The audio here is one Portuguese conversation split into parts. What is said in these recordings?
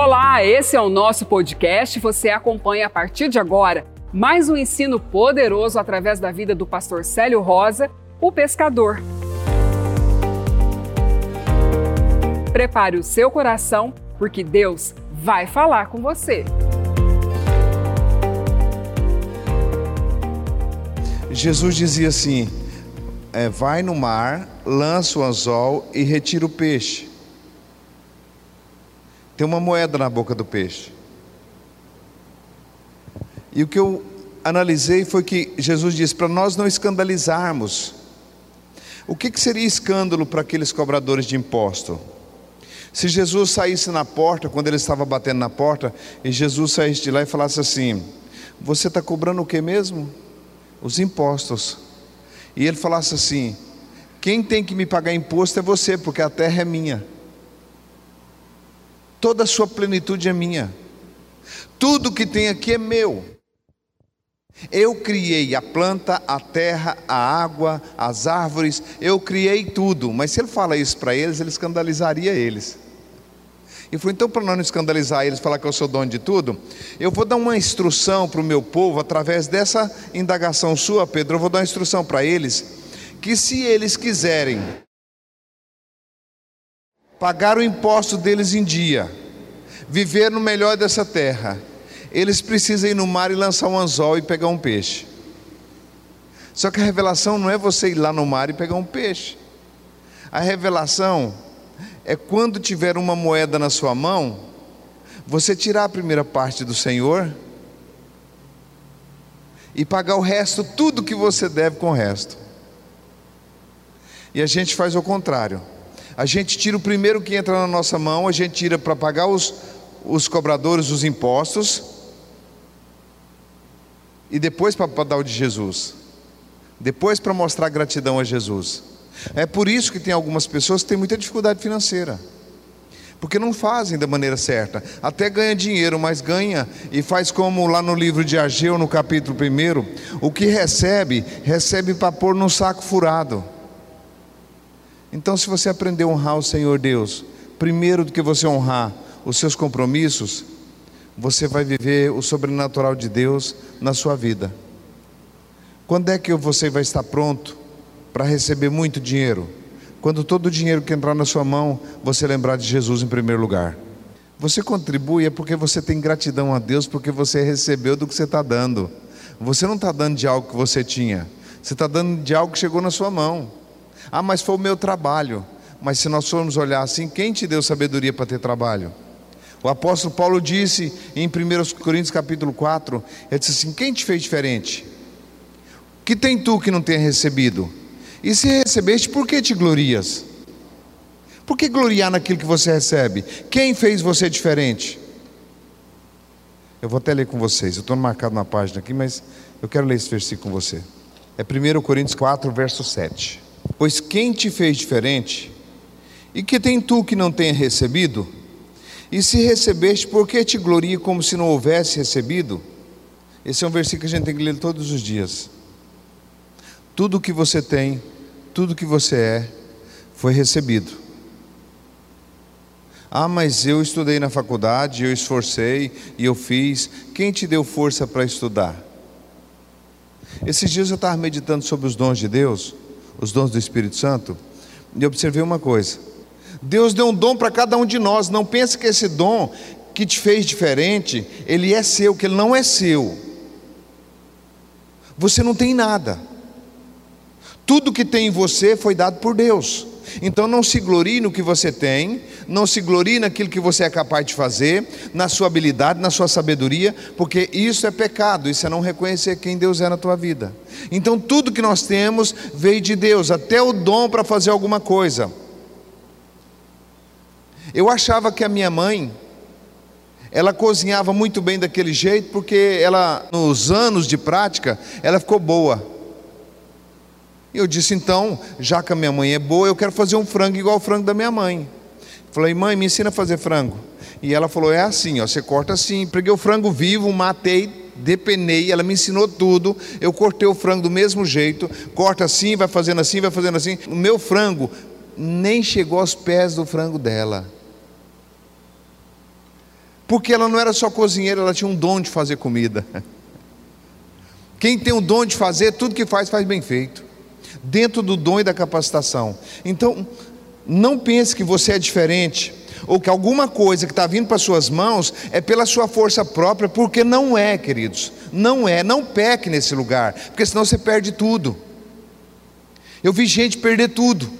Olá, esse é o nosso podcast. Você acompanha a partir de agora mais um ensino poderoso através da vida do pastor Célio Rosa, o pescador. Prepare o seu coração, porque Deus vai falar com você. Jesus dizia assim: é, vai no mar, lança o anzol e retira o peixe. Tem uma moeda na boca do peixe. E o que eu analisei foi que Jesus disse para nós não escandalizarmos. O que, que seria escândalo para aqueles cobradores de imposto? Se Jesus saísse na porta, quando ele estava batendo na porta, e Jesus saísse de lá e falasse assim: Você está cobrando o que mesmo? Os impostos. E ele falasse assim: Quem tem que me pagar imposto é você, porque a terra é minha. Toda a sua plenitude é minha. Tudo que tem aqui é meu. Eu criei a planta, a terra, a água, as árvores, eu criei tudo. Mas se ele fala isso para eles, ele escandalizaria eles. E falou: então, para não escandalizar eles, falar que eu sou dono de tudo, eu vou dar uma instrução para o meu povo, através dessa indagação sua, Pedro, eu vou dar uma instrução para eles, que se eles quiserem pagar o imposto deles em dia, viver no melhor dessa terra, eles precisam ir no mar e lançar um anzol e pegar um peixe. Só que a revelação não é você ir lá no mar e pegar um peixe. A revelação é quando tiver uma moeda na sua mão, você tirar a primeira parte do Senhor e pagar o resto, tudo que você deve com o resto. E a gente faz o contrário. A gente tira o primeiro que entra na nossa mão, a gente tira para pagar os, os cobradores os impostos e depois para dar o de Jesus, depois para mostrar gratidão a Jesus. É por isso que tem algumas pessoas que têm muita dificuldade financeira, porque não fazem da maneira certa, até ganha dinheiro, mas ganha e faz como lá no livro de Ageu, no capítulo 1: o que recebe, recebe para pôr num saco furado. Então, se você aprender a honrar o Senhor Deus, primeiro do que você honrar os seus compromissos, você vai viver o sobrenatural de Deus na sua vida. Quando é que você vai estar pronto para receber muito dinheiro? Quando todo o dinheiro que entrar na sua mão, você lembrar de Jesus em primeiro lugar. Você contribui é porque você tem gratidão a Deus, porque você recebeu do que você está dando. Você não está dando de algo que você tinha, você está dando de algo que chegou na sua mão. Ah, mas foi o meu trabalho. Mas se nós formos olhar assim, quem te deu sabedoria para ter trabalho? O apóstolo Paulo disse em 1 Coríntios capítulo 4, ele disse assim: Quem te fez diferente? Que tem tu que não tenha recebido? E se recebeste, por que te glorias? Por que gloriar naquilo que você recebe? Quem fez você diferente? Eu vou até ler com vocês, eu estou marcado na página aqui, mas eu quero ler esse versículo com você. É 1 Coríntios 4, verso 7. Pois quem te fez diferente? E que tem tu que não tenha recebido? E se recebeste, por que te gloria como se não houvesse recebido? Esse é um versículo que a gente tem que ler todos os dias. Tudo que você tem, tudo que você é, foi recebido. Ah, mas eu estudei na faculdade, eu esforcei e eu fiz. Quem te deu força para estudar? Esses dias eu estava meditando sobre os dons de Deus, os dons do Espírito Santo, e observei uma coisa. Deus deu um dom para cada um de nós. Não pense que esse dom que te fez diferente, ele é seu, que ele não é seu. Você não tem nada. Tudo que tem em você foi dado por Deus. Então não se glorie no que você tem, não se glorie naquilo que você é capaz de fazer, na sua habilidade, na sua sabedoria, porque isso é pecado, isso é não reconhecer quem Deus é na tua vida. Então tudo que nós temos veio de Deus, até o dom para fazer alguma coisa. Eu achava que a minha mãe, ela cozinhava muito bem daquele jeito, porque ela, nos anos de prática, ela ficou boa. E eu disse, então, já que a minha mãe é boa, eu quero fazer um frango igual ao frango da minha mãe. Falei, mãe, me ensina a fazer frango. E ela falou, é assim, ó, você corta assim. Peguei o frango vivo, matei, depenei, ela me ensinou tudo. Eu cortei o frango do mesmo jeito, corta assim, vai fazendo assim, vai fazendo assim. O meu frango nem chegou aos pés do frango dela. Porque ela não era só cozinheira, ela tinha um dom de fazer comida. Quem tem o dom de fazer, tudo que faz, faz bem feito. Dentro do dom e da capacitação. Então, não pense que você é diferente, ou que alguma coisa que está vindo para suas mãos é pela sua força própria, porque não é, queridos. Não é. Não peque nesse lugar, porque senão você perde tudo. Eu vi gente perder tudo.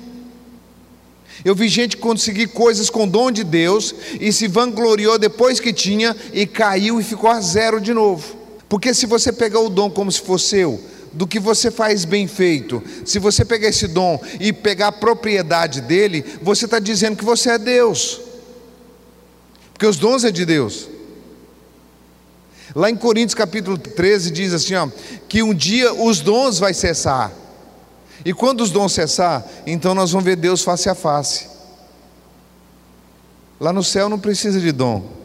Eu vi gente conseguir coisas com dom de Deus e se vangloriou depois que tinha e caiu e ficou a zero de novo. Porque se você pegar o dom como se fosse seu, do que você faz bem feito, se você pegar esse dom e pegar a propriedade dele, você está dizendo que você é Deus. Porque os dons é de Deus. Lá em Coríntios capítulo 13 diz assim, ó, que um dia os dons vai cessar. E quando os dons cessar, então nós vamos ver Deus face a face. Lá no céu não precisa de dom.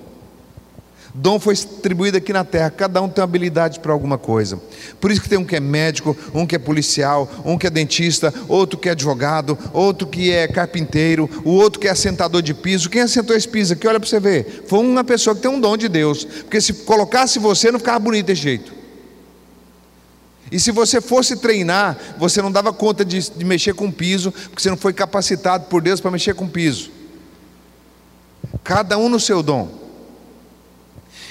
Dom foi distribuído aqui na terra, cada um tem habilidade para alguma coisa. Por isso que tem um que é médico, um que é policial, um que é dentista, outro que é advogado, outro que é carpinteiro, o outro que é assentador de piso. Quem assentou esse piso aqui, olha para você ver, foi uma pessoa que tem um dom de Deus. Porque se colocasse você, não ficava bonito desse jeito. E se você fosse treinar, você não dava conta de, de mexer com piso, porque você não foi capacitado por Deus para mexer com piso. Cada um no seu dom.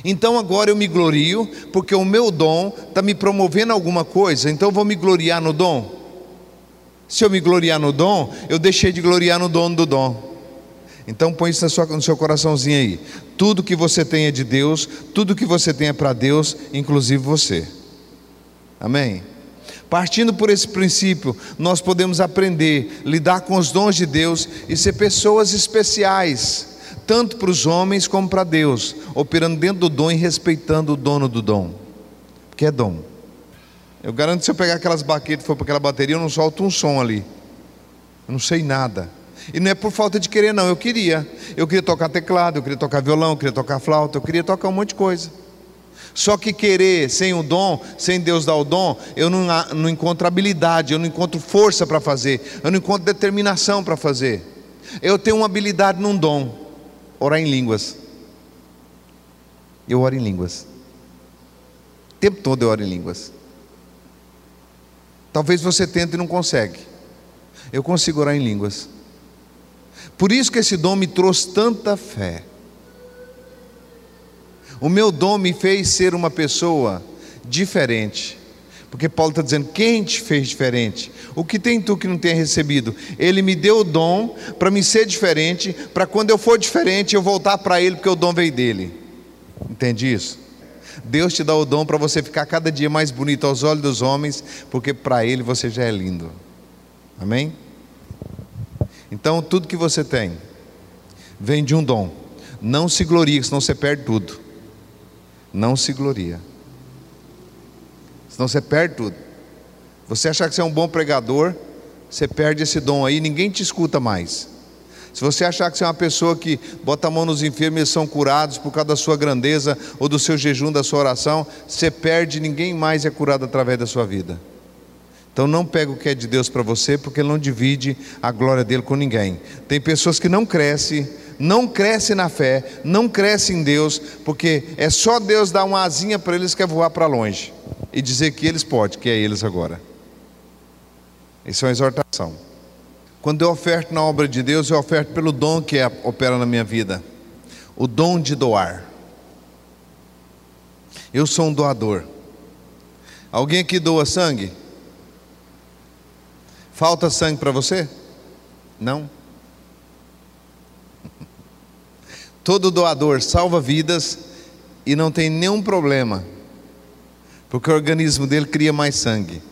Então agora eu me glorio, porque o meu dom está me promovendo alguma coisa, então eu vou me gloriar no dom. Se eu me gloriar no dom, eu deixei de gloriar no dono do dom. Então põe isso no seu coraçãozinho aí. Tudo que você tem é de Deus, tudo que você tem é para Deus, inclusive você. Amém? Partindo por esse princípio, nós podemos aprender, lidar com os dons de Deus e ser pessoas especiais, tanto para os homens como para Deus, operando dentro do dom e respeitando o dono do dom, que é dom. Eu garanto que se eu pegar aquelas baquetas e for para aquela bateria, eu não solto um som ali. Eu não sei nada. E não é por falta de querer, não. Eu queria. Eu queria tocar teclado, eu queria tocar violão, eu queria tocar flauta, eu queria tocar um monte de coisa. Só que querer sem o dom, sem Deus dar o dom, eu não, não encontro habilidade, eu não encontro força para fazer, eu não encontro determinação para fazer. Eu tenho uma habilidade num dom, orar em línguas. Eu oro em línguas. O tempo todo eu oro em línguas. Talvez você tente e não consegue. Eu consigo orar em línguas. Por isso que esse dom me trouxe tanta fé. O meu dom me fez ser uma pessoa diferente. Porque Paulo está dizendo: quem te fez diferente? O que tem tu que não tenha recebido? Ele me deu o dom para me ser diferente, para quando eu for diferente eu voltar para Ele, porque o dom veio dele. Entende isso? Deus te dá o dom para você ficar cada dia mais bonito aos olhos dos homens, porque para Ele você já é lindo. Amém? Então, tudo que você tem vem de um dom. Não se glorie, senão você perde tudo não se gloria. Senão você perde tudo. Você achar que você é um bom pregador, você perde esse dom aí, ninguém te escuta mais. Se você achar que você é uma pessoa que bota a mão nos enfermos e eles são curados por causa da sua grandeza ou do seu jejum, da sua oração, você perde, ninguém mais é curado através da sua vida. Então não pega o que é de Deus para você, porque ele não divide a glória dele com ninguém. Tem pessoas que não crescem não cresce na fé, não cresce em Deus, porque é só Deus dar uma asinha para eles que é voar para longe e dizer que eles podem, que é eles agora. Isso é uma exortação. Quando eu oferto na obra de Deus, eu oferto pelo dom que é, opera na minha vida o dom de doar. Eu sou um doador. Alguém aqui doa sangue? Falta sangue para você? Não? Todo doador salva vidas e não tem nenhum problema, porque o organismo dele cria mais sangue.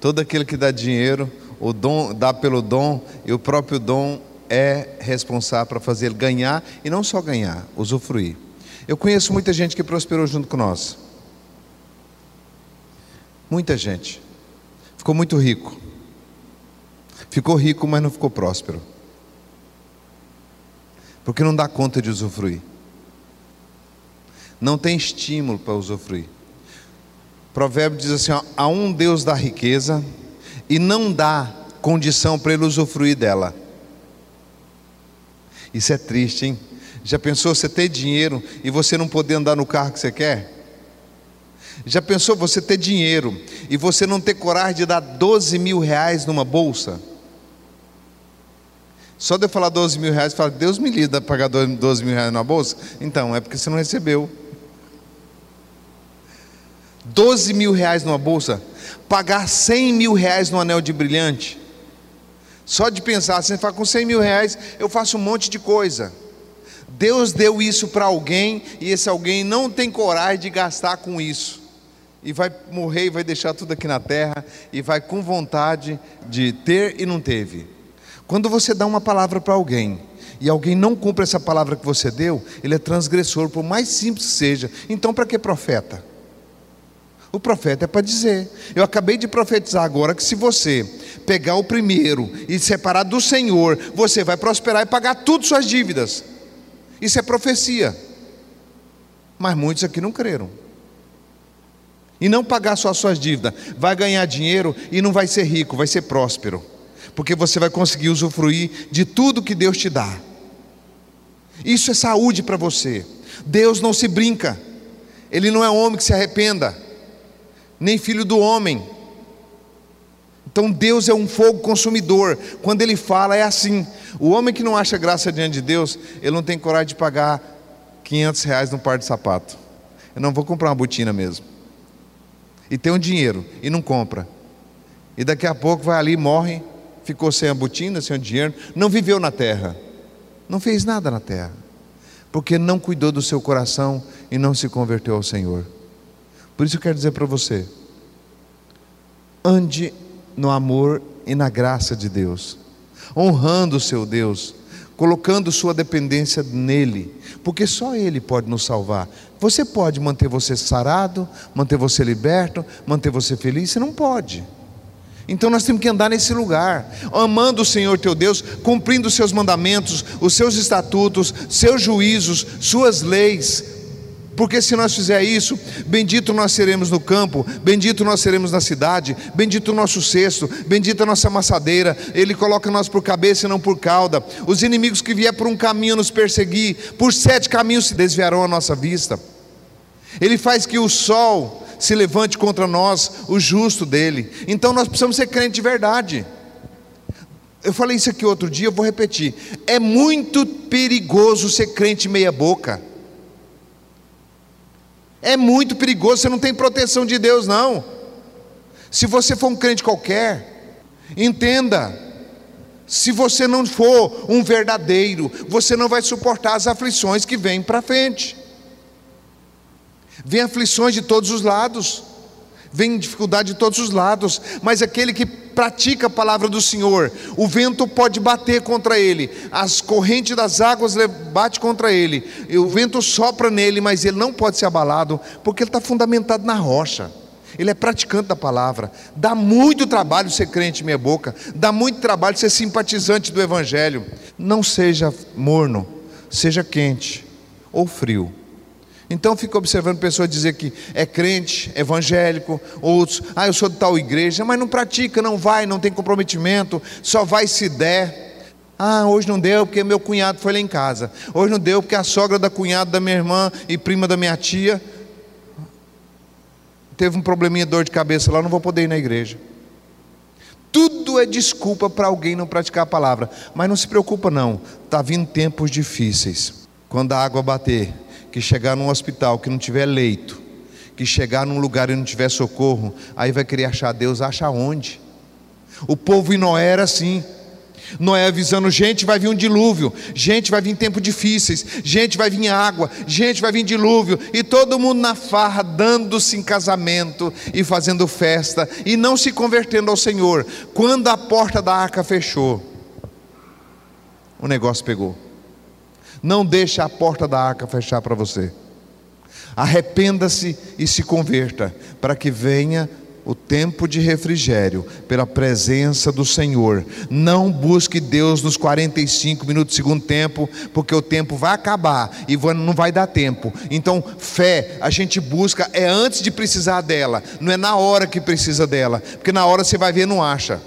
Todo aquele que dá dinheiro, o dom dá pelo dom e o próprio dom é responsável para fazer ele ganhar e não só ganhar, usufruir. Eu conheço muita gente que prosperou junto com nós. Muita gente. Ficou muito rico. Ficou rico, mas não ficou próspero porque não dá conta de usufruir. Não tem estímulo para usufruir. Provérbio diz assim: ó, há um Deus da riqueza e não dá condição para ele usufruir dela. Isso é triste, hein? Já pensou você ter dinheiro e você não poder andar no carro que você quer? Já pensou você ter dinheiro e você não ter coragem de dar 12 mil reais numa bolsa? Só de eu falar 12 mil reais, fala, Deus me livre pagar 12 mil reais numa bolsa? Então, é porque você não recebeu. 12 mil reais numa bolsa, pagar 100 mil reais no anel de brilhante. Só de pensar assim, fala, com 100 mil reais eu faço um monte de coisa. Deus deu isso para alguém e esse alguém não tem coragem de gastar com isso. E vai morrer e vai deixar tudo aqui na terra e vai com vontade de ter e não teve. Quando você dá uma palavra para alguém e alguém não cumpre essa palavra que você deu, ele é transgressor, por mais simples que seja. Então, para que profeta? O profeta é para dizer. Eu acabei de profetizar agora que se você pegar o primeiro e separar do Senhor, você vai prosperar e pagar tudo suas dívidas. Isso é profecia. Mas muitos aqui não creram. E não pagar só suas dívidas, vai ganhar dinheiro e não vai ser rico, vai ser próspero. Porque você vai conseguir usufruir de tudo que Deus te dá. Isso é saúde para você. Deus não se brinca. Ele não é homem que se arrependa nem filho do homem. Então Deus é um fogo consumidor. Quando Ele fala, é assim. O homem que não acha graça diante de Deus, ele não tem coragem de pagar 500 reais num par de sapato. Eu não vou comprar uma botina mesmo. E tem um dinheiro e não compra. E daqui a pouco vai ali, morre, ficou sem a botina, sem o dinheiro, não viveu na terra, não fez nada na terra, porque não cuidou do seu coração e não se converteu ao Senhor. Por isso eu quero dizer para você: ande no amor e na graça de Deus, honrando o seu Deus, colocando sua dependência nele, porque só Ele pode nos salvar. Você pode manter você sarado, manter você liberto, manter você feliz? Você não pode. Então nós temos que andar nesse lugar, amando o Senhor teu Deus, cumprindo os seus mandamentos, os seus estatutos, seus juízos, suas leis, porque se nós fizer isso, bendito nós seremos no campo, bendito nós seremos na cidade, bendito o nosso cesto, bendita a nossa amassadeira, Ele coloca nós por cabeça e não por cauda. Os inimigos que vier por um caminho nos perseguir, por sete caminhos se desviarão a nossa vista. Ele faz que o sol se levante contra nós, o justo dele. Então nós precisamos ser crentes de verdade. Eu falei isso aqui outro dia, eu vou repetir. É muito perigoso ser crente meia boca. É muito perigoso, você não tem proteção de Deus, não. Se você for um crente qualquer, entenda, se você não for um verdadeiro, você não vai suportar as aflições que vêm para frente. Vem aflições de todos os lados, vem dificuldade de todos os lados, mas aquele que pratica a palavra do Senhor, o vento pode bater contra ele, as correntes das águas batem contra ele, o vento sopra nele, mas ele não pode ser abalado, porque ele está fundamentado na rocha. Ele é praticante da palavra. Dá muito trabalho ser crente meia boca. Dá muito trabalho ser simpatizante do Evangelho. Não seja morno, seja quente ou frio. Então fica observando pessoas dizer que é crente, evangélico, outros, ah, eu sou de tal igreja, mas não pratica, não vai, não tem comprometimento, só vai se der. Ah, hoje não deu porque meu cunhado foi lá em casa. Hoje não deu porque a sogra da cunhada da minha irmã e prima da minha tia teve um probleminha dor de cabeça lá, não vou poder ir na igreja. Tudo é desculpa para alguém não praticar a palavra. Mas não se preocupa não, está vindo tempos difíceis. Quando a água bater, que chegar num hospital que não tiver leito, que chegar num lugar e não tiver socorro, aí vai querer achar Deus, acha onde? O povo em Noé era assim. Noé avisando, gente, vai vir um dilúvio, gente, vai vir tempos difíceis, gente, vai vir água, gente, vai vir dilúvio, e todo mundo na farra, dando-se em casamento e fazendo festa, e não se convertendo ao Senhor. Quando a porta da arca fechou, o negócio pegou. Não deixe a porta da arca fechar para você. Arrependa-se e se converta, para que venha o tempo de refrigério pela presença do Senhor. Não busque Deus nos 45 minutos do segundo tempo, porque o tempo vai acabar e não vai dar tempo. Então, fé, a gente busca é antes de precisar dela, não é na hora que precisa dela, porque na hora você vai ver não acha.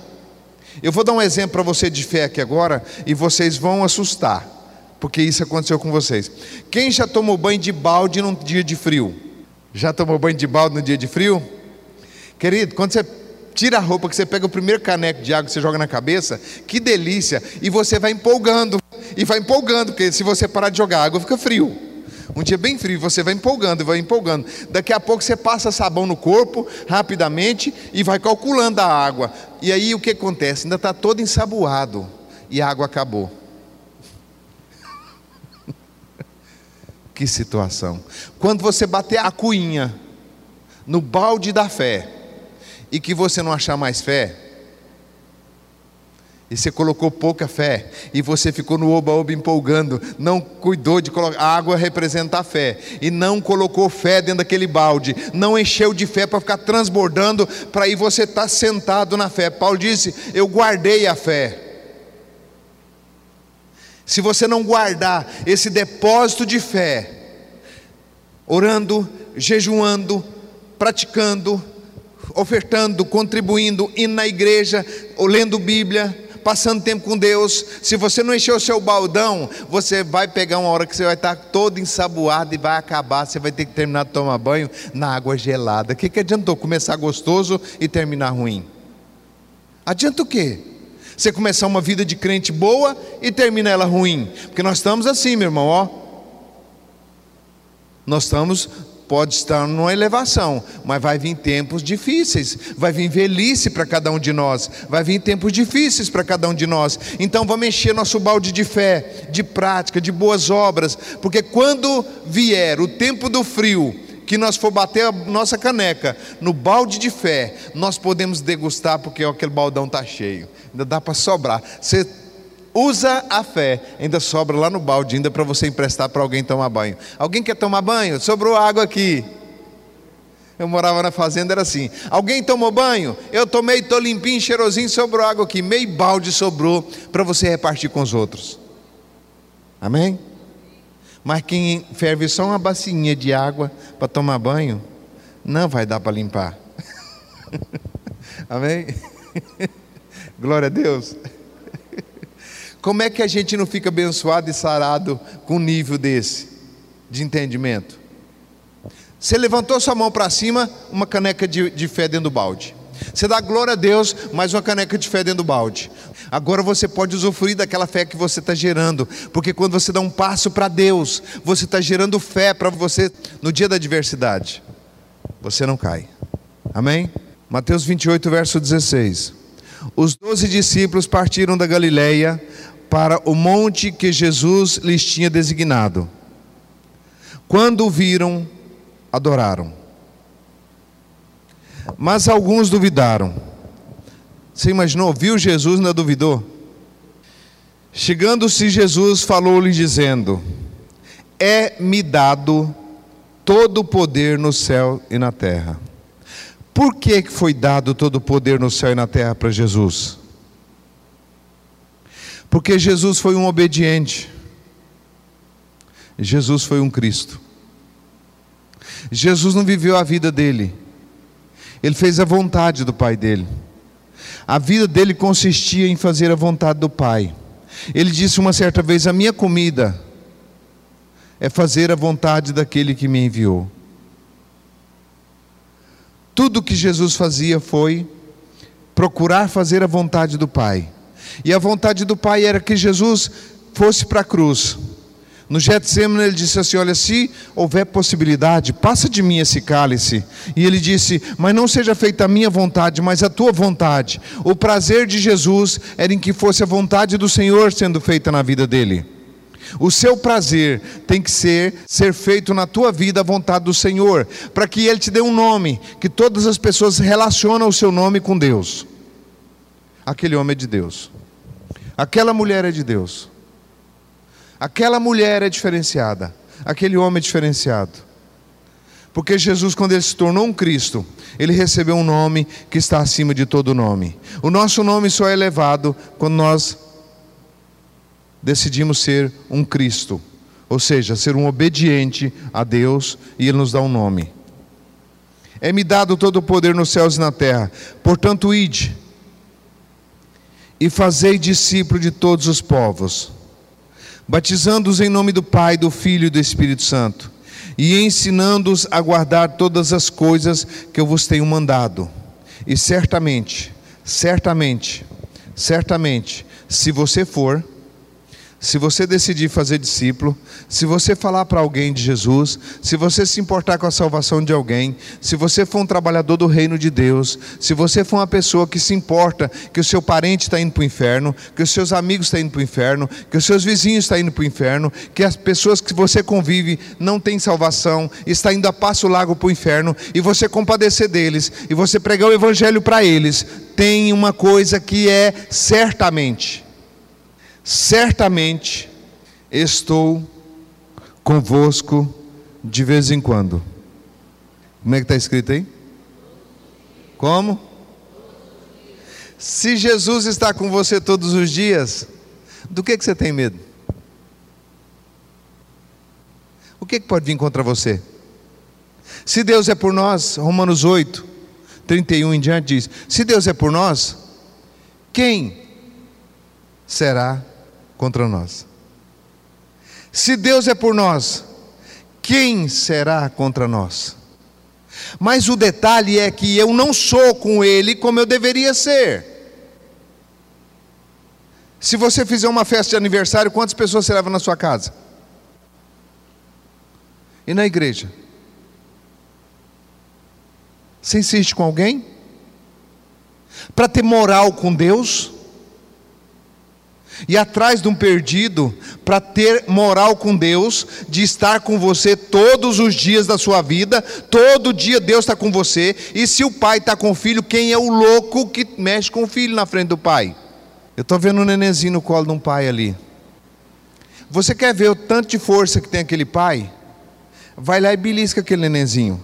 Eu vou dar um exemplo para você de fé aqui agora e vocês vão assustar porque isso aconteceu com vocês. Quem já tomou banho de balde num dia de frio? Já tomou banho de balde no dia de frio? Querido, quando você tira a roupa, que você pega o primeiro caneco de água que você joga na cabeça, que delícia! E você vai empolgando, e vai empolgando, porque se você parar de jogar água, fica frio. Um dia bem frio, você vai empolgando, vai empolgando. Daqui a pouco você passa sabão no corpo rapidamente e vai calculando a água. E aí o que acontece? Ainda está todo ensaboado e a água acabou. Que situação. Quando você bater a cuinha no balde da fé e que você não achar mais fé, e você colocou pouca fé, e você ficou no oba-oba empolgando, não cuidou de colocar, a água representa a fé, e não colocou fé dentro daquele balde, não encheu de fé para ficar transbordando, para aí você estar tá sentado na fé. Paulo disse: Eu guardei a fé. Se você não guardar esse depósito de fé, orando, jejuando, praticando, ofertando, contribuindo, indo na igreja, lendo Bíblia, passando tempo com Deus, se você não encher o seu baldão, você vai pegar uma hora que você vai estar todo ensaboado e vai acabar, você vai ter que terminar de tomar banho na água gelada. O que, que adiantou começar gostoso e terminar ruim? Adianta o quê? Você começar uma vida de crente boa e termina ela ruim. Porque nós estamos assim, meu irmão, ó. Nós estamos, pode estar numa elevação, mas vai vir tempos difíceis, vai vir velhice para cada um de nós, vai vir tempos difíceis para cada um de nós. Então vamos encher nosso balde de fé, de prática, de boas obras, porque quando vier o tempo do frio, que nós for bater a nossa caneca no balde de fé, nós podemos degustar porque aquele baldão está cheio, ainda dá para sobrar. Você usa a fé, ainda sobra lá no balde, ainda para você emprestar para alguém tomar banho. Alguém quer tomar banho? Sobrou água aqui. Eu morava na fazenda, era assim. Alguém tomou banho? Eu tomei, estou limpinho, cheirosinho, sobrou água aqui. Meio balde sobrou para você repartir com os outros. Amém? Mas quem ferve só uma bacinha de água para tomar banho, não vai dar para limpar. Amém? Glória a Deus. Como é que a gente não fica abençoado e sarado com um nível desse de entendimento? Você levantou sua mão para cima, uma caneca de, de fé dentro do balde. Você dá glória a Deus, mais uma caneca de fé dentro do balde. Agora você pode usufruir daquela fé que você está gerando, porque quando você dá um passo para Deus, você está gerando fé para você no dia da adversidade. Você não cai. Amém? Mateus 28, verso 16. Os doze discípulos partiram da Galileia para o monte que Jesus lhes tinha designado. Quando o viram, adoraram. Mas alguns duvidaram. Você imaginou? Viu Jesus não duvidou? Chegando-se Jesus, falou-lhe dizendo: É-me dado todo o poder no céu e na terra. Por que foi dado todo o poder no céu e na terra para Jesus? Porque Jesus foi um obediente. Jesus foi um Cristo. Jesus não viveu a vida dele. Ele fez a vontade do Pai dele. A vida dele consistia em fazer a vontade do Pai. Ele disse uma certa vez: A minha comida é fazer a vontade daquele que me enviou. Tudo que Jesus fazia foi procurar fazer a vontade do Pai. E a vontade do Pai era que Jesus fosse para a cruz. No Getsemane ele disse assim: Olha, se houver possibilidade, passa de mim esse cálice. E ele disse: Mas não seja feita a minha vontade, mas a tua vontade. O prazer de Jesus era em que fosse a vontade do Senhor sendo feita na vida dele. O seu prazer tem que ser ser feito na tua vida a vontade do Senhor, para que ele te dê um nome, que todas as pessoas relacionam o seu nome com Deus. Aquele homem é de Deus. Aquela mulher é de Deus. Aquela mulher é diferenciada. Aquele homem é diferenciado. Porque Jesus, quando ele se tornou um Cristo, ele recebeu um nome que está acima de todo nome. O nosso nome só é elevado quando nós decidimos ser um Cristo, ou seja, ser um obediente a Deus e Ele nos dá um nome. É-me dado todo o poder nos céus e na terra, portanto, ide e fazei discípulo de todos os povos, batizando-os em nome do Pai, do Filho e do Espírito Santo, e ensinando-os a guardar todas as coisas que eu vos tenho mandado. E certamente, certamente, certamente, se você for, se você decidir fazer discípulo, se você falar para alguém de Jesus, se você se importar com a salvação de alguém, se você for um trabalhador do reino de Deus, se você for uma pessoa que se importa que o seu parente está indo para o inferno, que os seus amigos estão indo para o inferno, que os seus vizinhos estão indo para o inferno, que as pessoas que você convive não têm salvação, está indo a passo largo para o inferno, e você compadecer deles, e você pregar o evangelho para eles, tem uma coisa que é certamente certamente estou convosco de vez em quando. Como é que está escrito aí? Como? Se Jesus está com você todos os dias, do que, que você tem medo? O que, que pode vir contra você? Se Deus é por nós, Romanos 8, 31 em diante diz: Se Deus é por nós, quem será contra nós. Se Deus é por nós, quem será contra nós? Mas o detalhe é que eu não sou com Ele como eu deveria ser. Se você fizer uma festa de aniversário, quantas pessoas você leva na sua casa? E na igreja? Você insiste com alguém? Para ter moral com Deus? E atrás de um perdido para ter moral com Deus, de estar com você todos os dias da sua vida, todo dia Deus está com você, e se o pai está com o filho, quem é o louco que mexe com o filho na frente do pai? Eu estou vendo um nenenzinho no colo de um pai ali. Você quer ver o tanto de força que tem aquele pai? Vai lá e belisca aquele nenenzinho.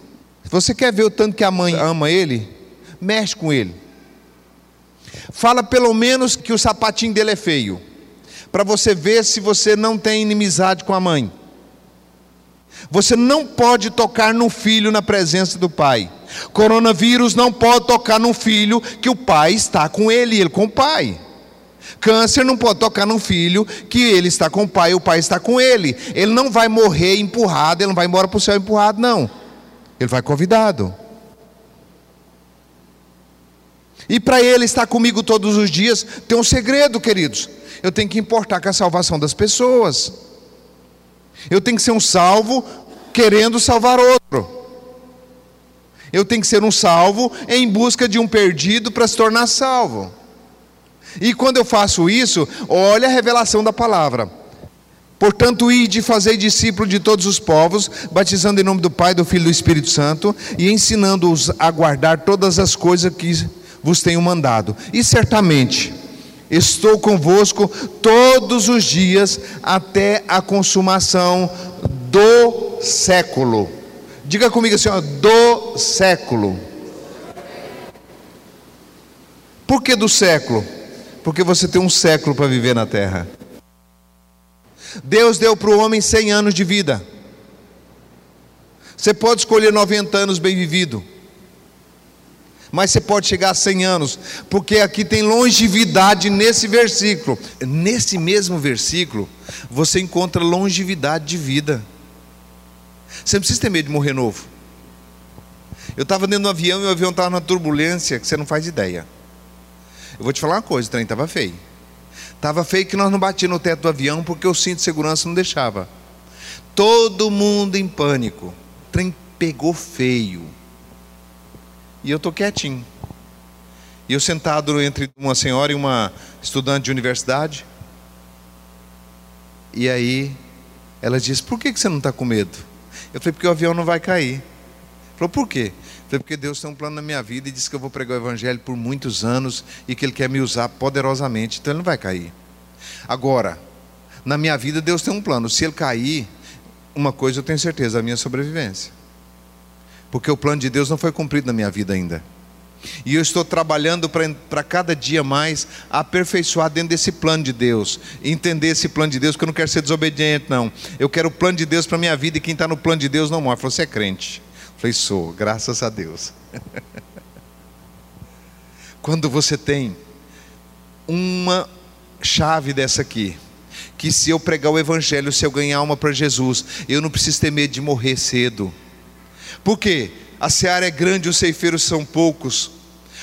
Você quer ver o tanto que a mãe ama ele? Mexe com ele. Fala pelo menos que o sapatinho dele é feio, para você ver se você não tem inimizade com a mãe. Você não pode tocar no filho na presença do pai. Coronavírus não pode tocar no filho que o pai está com ele, ele com o pai. Câncer não pode tocar num filho que ele está com o pai e o pai está com ele. Ele não vai morrer empurrado, ele não vai embora para o céu empurrado, não. Ele vai convidado. E para Ele estar comigo todos os dias, tem um segredo, queridos. Eu tenho que importar com a salvação das pessoas. Eu tenho que ser um salvo querendo salvar outro. Eu tenho que ser um salvo em busca de um perdido para se tornar salvo. E quando eu faço isso, olha a revelação da palavra. Portanto, ide fazer discípulo de todos os povos, batizando em nome do Pai, do Filho e do Espírito Santo, e ensinando-os a guardar todas as coisas que vos tenho mandado. E certamente estou convosco todos os dias até a consumação do século. Diga comigo assim, ó, do século. Por que do século? Porque você tem um século para viver na terra. Deus deu para o homem 100 anos de vida. Você pode escolher 90 anos bem vivido mas você pode chegar a 100 anos, porque aqui tem longevidade nesse versículo. Nesse mesmo versículo, você encontra longevidade de vida. Você não precisa ter medo de morrer novo. Eu estava dentro do avião e o avião estava na turbulência que você não faz ideia. Eu vou te falar uma coisa, o trem estava feio. Estava feio que nós não batíamos no teto do avião porque o cinto de segurança não deixava. Todo mundo em pânico. O trem pegou feio. E eu estou quietinho. E eu sentado entre uma senhora e uma estudante de universidade. E aí ela disse: Por que você não está com medo? Eu falei: Porque o avião não vai cair. Falou: Por quê? Falei: Porque Deus tem um plano na minha vida e disse que eu vou pregar o Evangelho por muitos anos e que Ele quer me usar poderosamente, então Ele não vai cair. Agora, na minha vida, Deus tem um plano. Se Ele cair, uma coisa eu tenho certeza: a minha sobrevivência porque o plano de Deus não foi cumprido na minha vida ainda. E eu estou trabalhando para cada dia mais aperfeiçoar dentro desse plano de Deus, entender esse plano de Deus, porque eu não quero ser desobediente, não. Eu quero o plano de Deus para a minha vida e quem está no plano de Deus não morre. Você é crente? Eu falei, sou, graças a Deus. Quando você tem uma chave dessa aqui, que se eu pregar o evangelho, se eu ganhar uma para Jesus, eu não preciso ter medo de morrer cedo. Por quê? A seara é grande, os ceifeiros são poucos.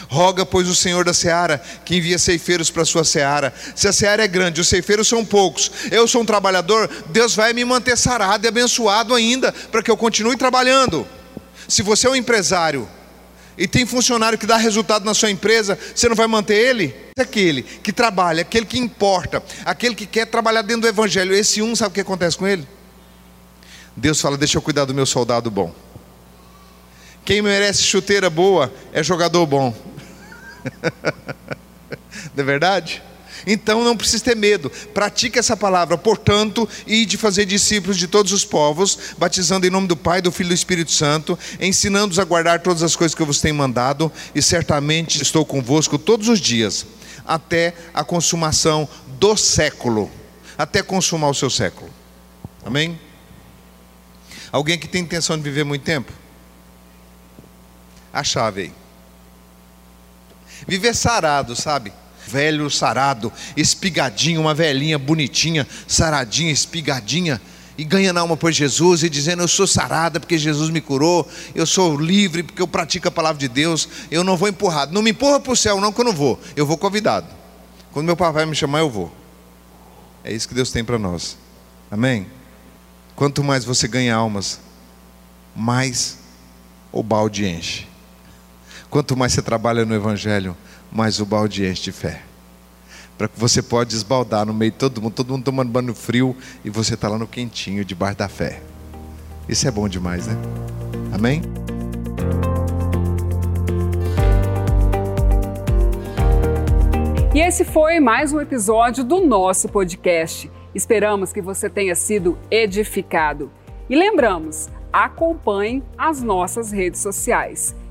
Roga, pois, o Senhor da seara que envia ceifeiros para a sua seara. Se a seara é grande, os ceifeiros são poucos, eu sou um trabalhador, Deus vai me manter sarado e abençoado ainda, para que eu continue trabalhando. Se você é um empresário e tem funcionário que dá resultado na sua empresa, você não vai manter ele? Aquele que trabalha, aquele que importa, aquele que quer trabalhar dentro do evangelho, esse um, sabe o que acontece com ele? Deus fala: Deixa eu cuidar do meu soldado bom. Quem merece chuteira boa é jogador bom. não é verdade? Então não precisa ter medo. Pratique essa palavra, portanto, e de fazer discípulos de todos os povos, batizando em nome do Pai, do Filho e do Espírito Santo, ensinando-os a guardar todas as coisas que eu vos tenho mandado, e certamente estou convosco todos os dias, até a consumação do século, até consumar o seu século. Amém? Alguém que tem intenção de viver muito tempo? A chave aí. Viver sarado, sabe? Velho sarado, espigadinho, uma velhinha bonitinha, saradinha, espigadinha, e ganhando alma por Jesus e dizendo: Eu sou sarada porque Jesus me curou, eu sou livre porque eu pratico a palavra de Deus, eu não vou empurrado. Não me empurra para o céu, não, que eu não vou, eu vou convidado. Quando meu pai vai me chamar, eu vou. É isso que Deus tem para nós. Amém? Quanto mais você ganha almas, mais o balde enche. Quanto mais você trabalha no Evangelho, mais o balde enche de fé. Para que você pode esbaldar no meio de todo mundo, todo mundo tomando banho frio e você está lá no quentinho, debaixo da fé. Isso é bom demais, né? Amém? E esse foi mais um episódio do nosso podcast. Esperamos que você tenha sido edificado. E lembramos, acompanhe as nossas redes sociais.